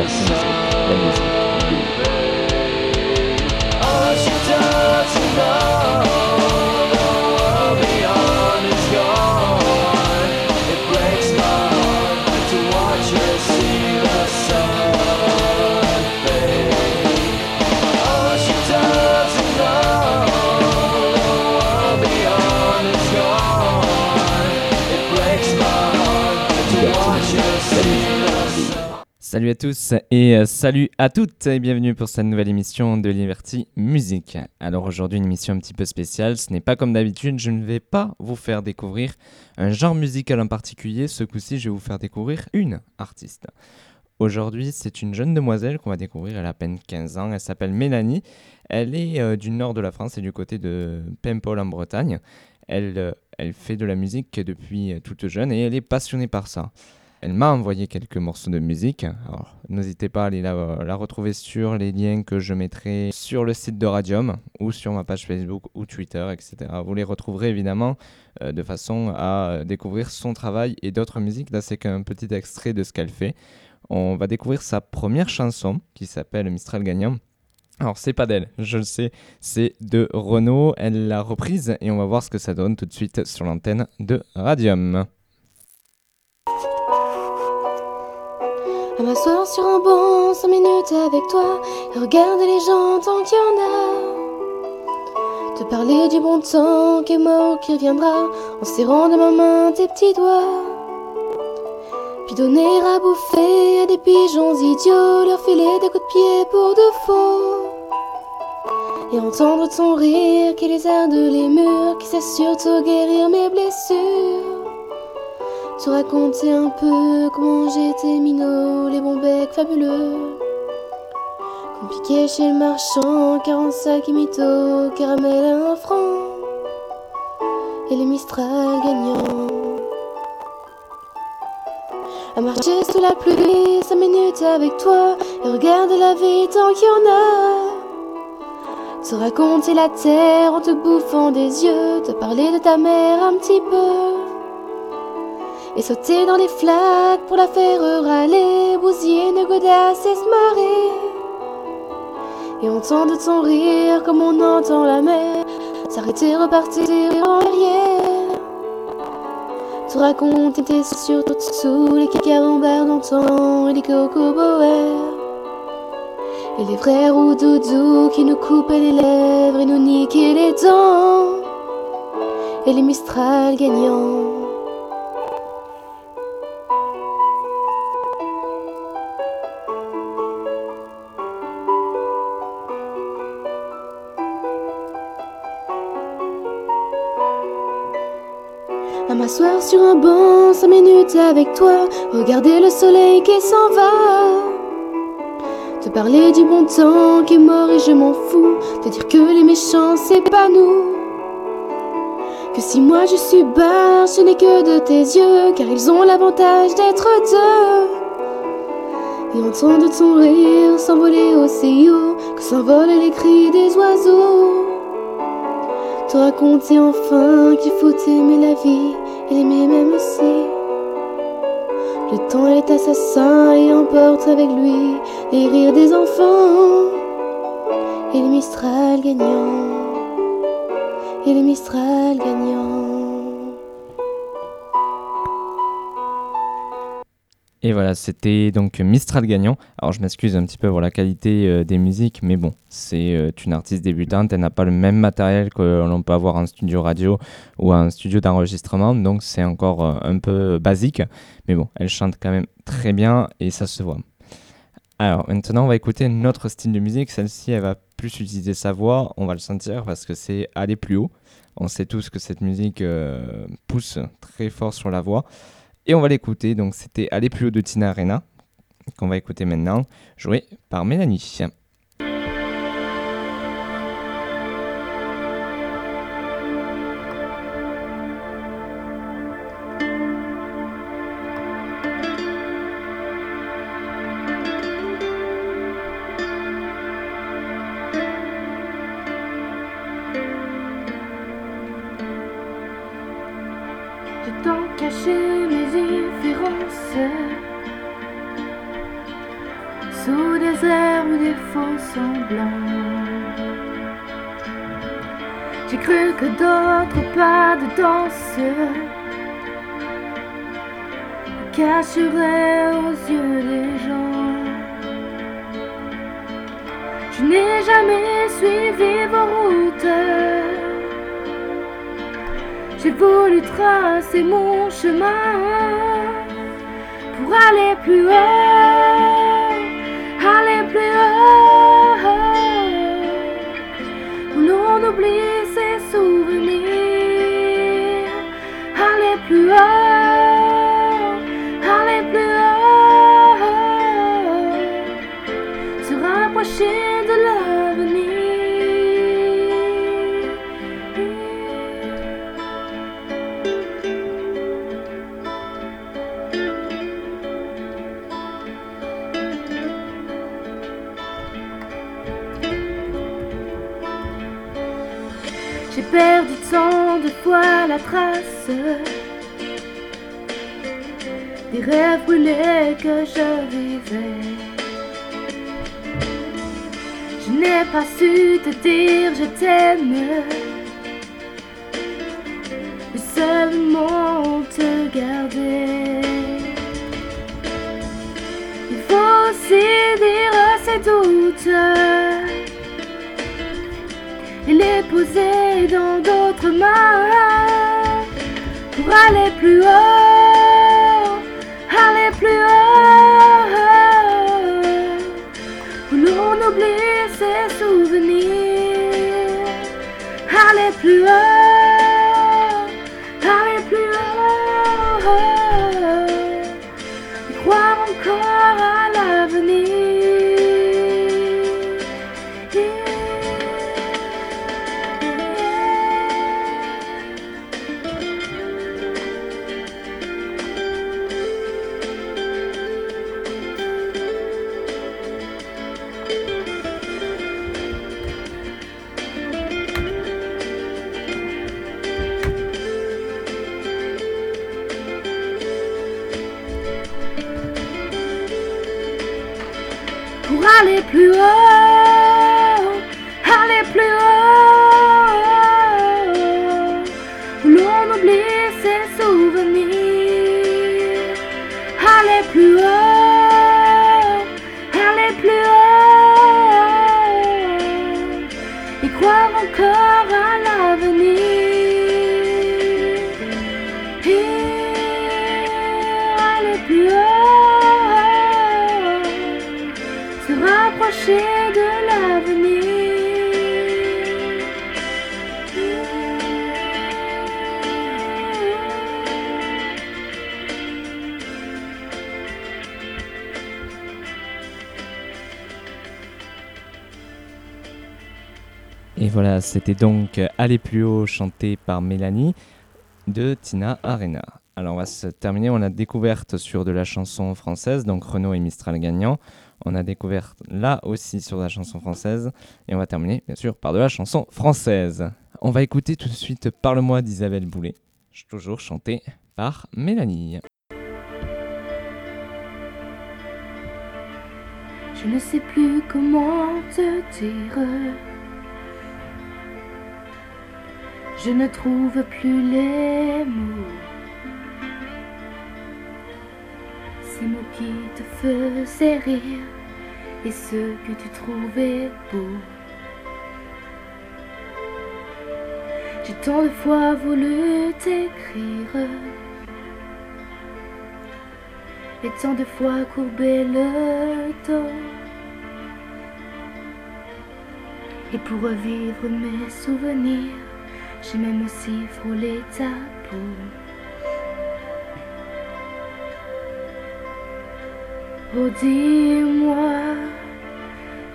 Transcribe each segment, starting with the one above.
Liberty Music, la musique. All she Salut à tous et euh, salut à toutes et bienvenue pour cette nouvelle émission de Liberty Music. Alors aujourd'hui une émission un petit peu spéciale, ce n'est pas comme d'habitude, je ne vais pas vous faire découvrir un genre musical en particulier, ce coup-ci je vais vous faire découvrir une artiste. Aujourd'hui c'est une jeune demoiselle qu'on va découvrir, elle a à peine 15 ans, elle s'appelle Mélanie, elle est euh, du nord de la France et du côté de Paimpol en Bretagne. Elle, euh, fait de la musique depuis toute jeune et elle est passionnée par ça. Elle m'a envoyé quelques morceaux de musique. Alors, n'hésitez pas à aller la, retrouver sur les liens que je mettrai sur le site de Radium ou sur ma page Facebook ou Twitter, etc. Vous les retrouverez évidemment euh, de façon à euh, découvrir son travail et d'autres musiques. Là, c'est qu'un petit extrait de ce qu'elle fait. On va découvrir sa première chanson qui s'appelle Mistral Gagnant. Alors, c'est pas d'elle, je le sais, c'est de Renaud. Elle l'a reprise et on va voir ce que ça donne tout de suite sur l'antenne de Radium. M'asseoir sur un banc, 5 minutes avec toi, et regarder les gens tant qu'il y en a. Te parler du bon temps qui est mort, qui reviendra, en serrant de ma main tes petits doigts. Puis donner à bouffer à des pigeons idiots, leur filer des coups de pied pour de faux. Et entendre ton rire qui les arde les murs, qui sait surtout guérir mes blessures. Te raconter un peu comment j'étais minot, les bons becs fabuleux. Compliqué chez le marchand, 45 et mytho, caramel à un franc. Et les Mistral gagnants. À marcher sous la pluie, 5 minutes avec toi, et regarder la vie tant qu'il y en a. Te raconter la terre en te bouffant des yeux, te parler de ta mère un petit peu. Et sauter dans les flaques pour la faire râler, bousiller une godasse et se marrer. Et entendre ton rire comme on entend la mer, s'arrêter, repartir en arrière. Te raconter tes surtout sous les carambars d'antan et les cocoboères. Et les frères ou doudou qui nous coupaient les lèvres et nous niquaient les dents. Et les Mistral gagnants. M'asseoir sur un banc, 5 minutes avec toi, regarder le soleil qui s'en va. Te parler du bon temps qui est mort et je m'en fous. Te dire que les méchants c'est pas nous. Que si moi je suis barre, ce n'est que de tes yeux, car ils ont l'avantage d'être deux. Et entendre ton rire s'envoler aussi haut que s'envolent les cris des oiseaux. Te raconter enfin qu'il faut aimer la vie et l'aimer même aussi. Le temps est assassin et emporte avec lui les rires des enfants et les Mistral gagnants. Et les Mistral gagnants. Et voilà, c'était donc Mistral gagnant. Alors je m'excuse un petit peu pour la qualité euh, des musiques, mais bon, c'est euh, une artiste débutante, elle n'a pas le même matériel que l'on peut avoir en studio radio ou en studio d'enregistrement, donc c'est encore euh, un peu basique, mais bon, elle chante quand même très bien et ça se voit. Alors maintenant, on va écouter notre style de musique. Celle-ci, elle va plus utiliser sa voix, on va le sentir parce que c'est aller plus haut. On sait tous que cette musique pousse très fort sur la voix. Et on va l'écouter, donc c'était Aller plus haut de Tina Arena, qu'on va écouter maintenant, joué par Mélanie. J'ai tant caché mes féroces sous des airs ou des faux semblants. J'ai cru que d'autres pas de danse cacheraient aux yeux des gens. Je n'ai jamais suivi vos routes. J'ai voulu tracer mon chemin pour aller plus haut, des rêves brûlés que je vivais. Je n'ai pas su te dire je t'aime, mais seulement te garder. Il faut aussi dire ses doutes et les poser dans d'autres mains pour aller plus haut, oublie ses souvenirs, pour aller plus haut, aller plus haut, l'on oublie ses souvenirs, aller plus haut, aller plus haut, et croire encore à l'avenir. Aller plus haut, Et voilà, c'était donc Aller plus haut chanté par Mélanie de Tina Arena. Alors on va se terminer, on a découverte sur de la chanson française, donc Renaud et Mistral gagnant. On a découvert là aussi sur la chanson française. Et on va terminer bien sûr par de la chanson française. On va écouter tout de suite Parle-moi d'Isabelle Boulet, toujours chantée par Mélanie. Je ne sais plus comment te dire. Je ne trouve plus les mots. Ces mots qui te faisaient rire et ceux que tu trouvais beaux. J'ai tant de fois voulu t'écrire et tant de fois courbé le dos. Et pour revivre mes souvenirs, j'ai même aussi frôlé ta peau. Oh dis-moi,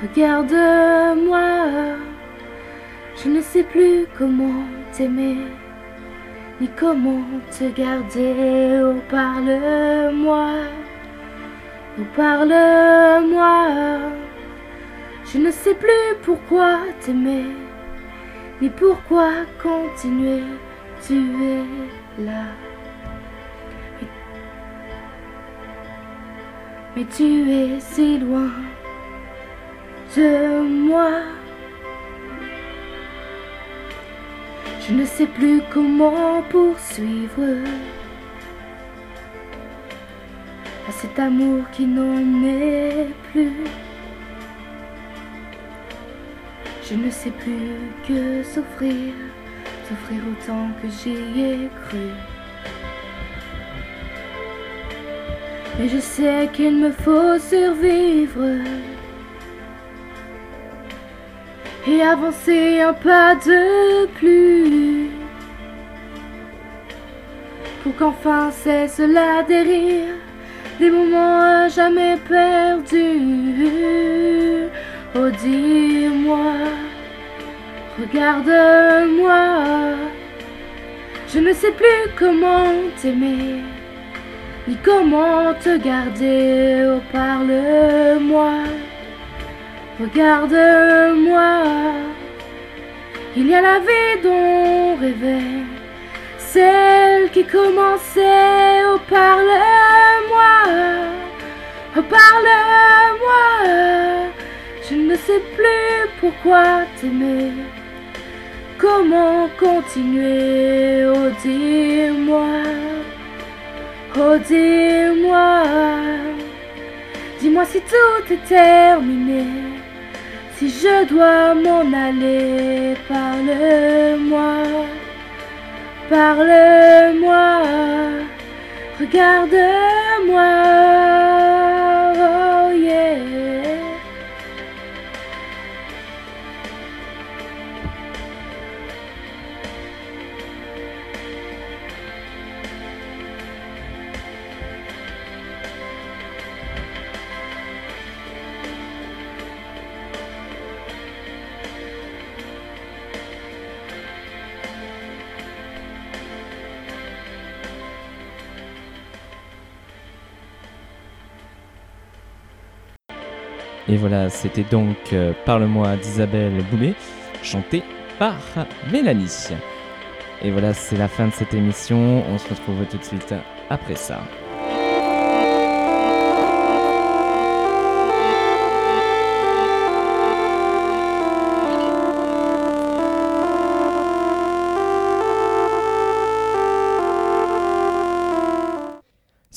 regarde-moi, je ne sais plus comment t'aimer, ni comment te garder. Oh parle-moi, oh parle-moi, je ne sais plus pourquoi t'aimer, ni pourquoi continuer, tu es là. Mais tu es si loin. de moi. Je ne sais plus comment poursuivre à cet amour qui n'en est plus. Je ne sais plus que souffrir, souffrir autant que j'y ai cru. Mais je sais qu'il me faut survivre. Et avancer un pas de plus. Pour qu'enfin cesse la dérive des moments à jamais perdus. Oh dis-moi, regarde-moi, je ne sais plus comment t'aimer, comment te garder. Oh parle-moi, regarde-moi, il y a la vie dont on rêvait, celle qui commençait. Oh parle-moi, oh parle-moi. Je ne sais plus pourquoi t'aimer. Comment continuer Oh dis-moi. Oh dis-moi. Dis-moi si tout est terminé. Si je dois m'en aller, parle-moi. Parle-moi. Regarde-moi. Et voilà, c'était donc euh, Parle-moi d'Isabelle Boulet, chanté par Mélanie. Et voilà, c'est la fin de cette émission. On se retrouve tout de suite après ça.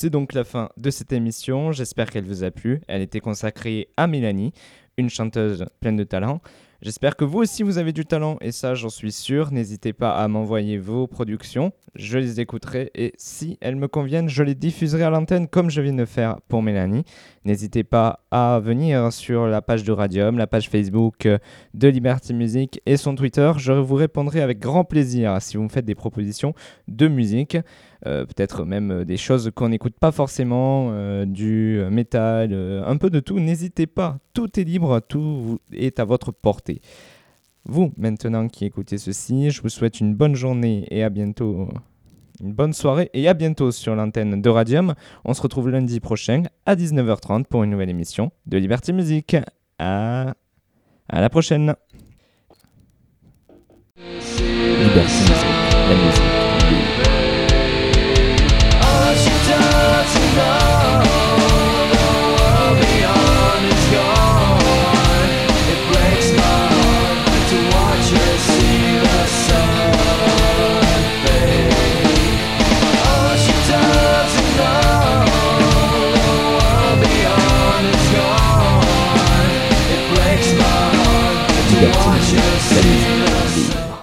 C'est donc la fin de cette émission. J'espère qu'elle vous a plu. Elle était consacrée à Mélanie, une chanteuse pleine de talent. J'espère que vous aussi vous avez du talent et ça j'en suis sûr. N'hésitez pas à m'envoyer vos productions, je les écouterai et si elles me conviennent, je les diffuserai à l'antenne comme je viens de faire pour Mélanie. N'hésitez pas à venir sur la page de Radium, la page Facebook euh, de Liberty Music et son Twitter. Je vous répondrai avec grand plaisir si vous me faites des propositions de musique. Euh, peut-être même euh, des choses qu'on n'écoute pas forcément, euh, du métal, un peu de tout. N'hésitez pas, tout est libre, tout est à votre portée. Vous, maintenant qui écoutez ceci, je vous souhaite une bonne journée et à bientôt. Une bonne soirée et à bientôt sur l'antenne de Radium. On se retrouve lundi prochain à 19h30 pour une nouvelle émission de Liberty Music. À la prochaine. Liberty Music, la musique.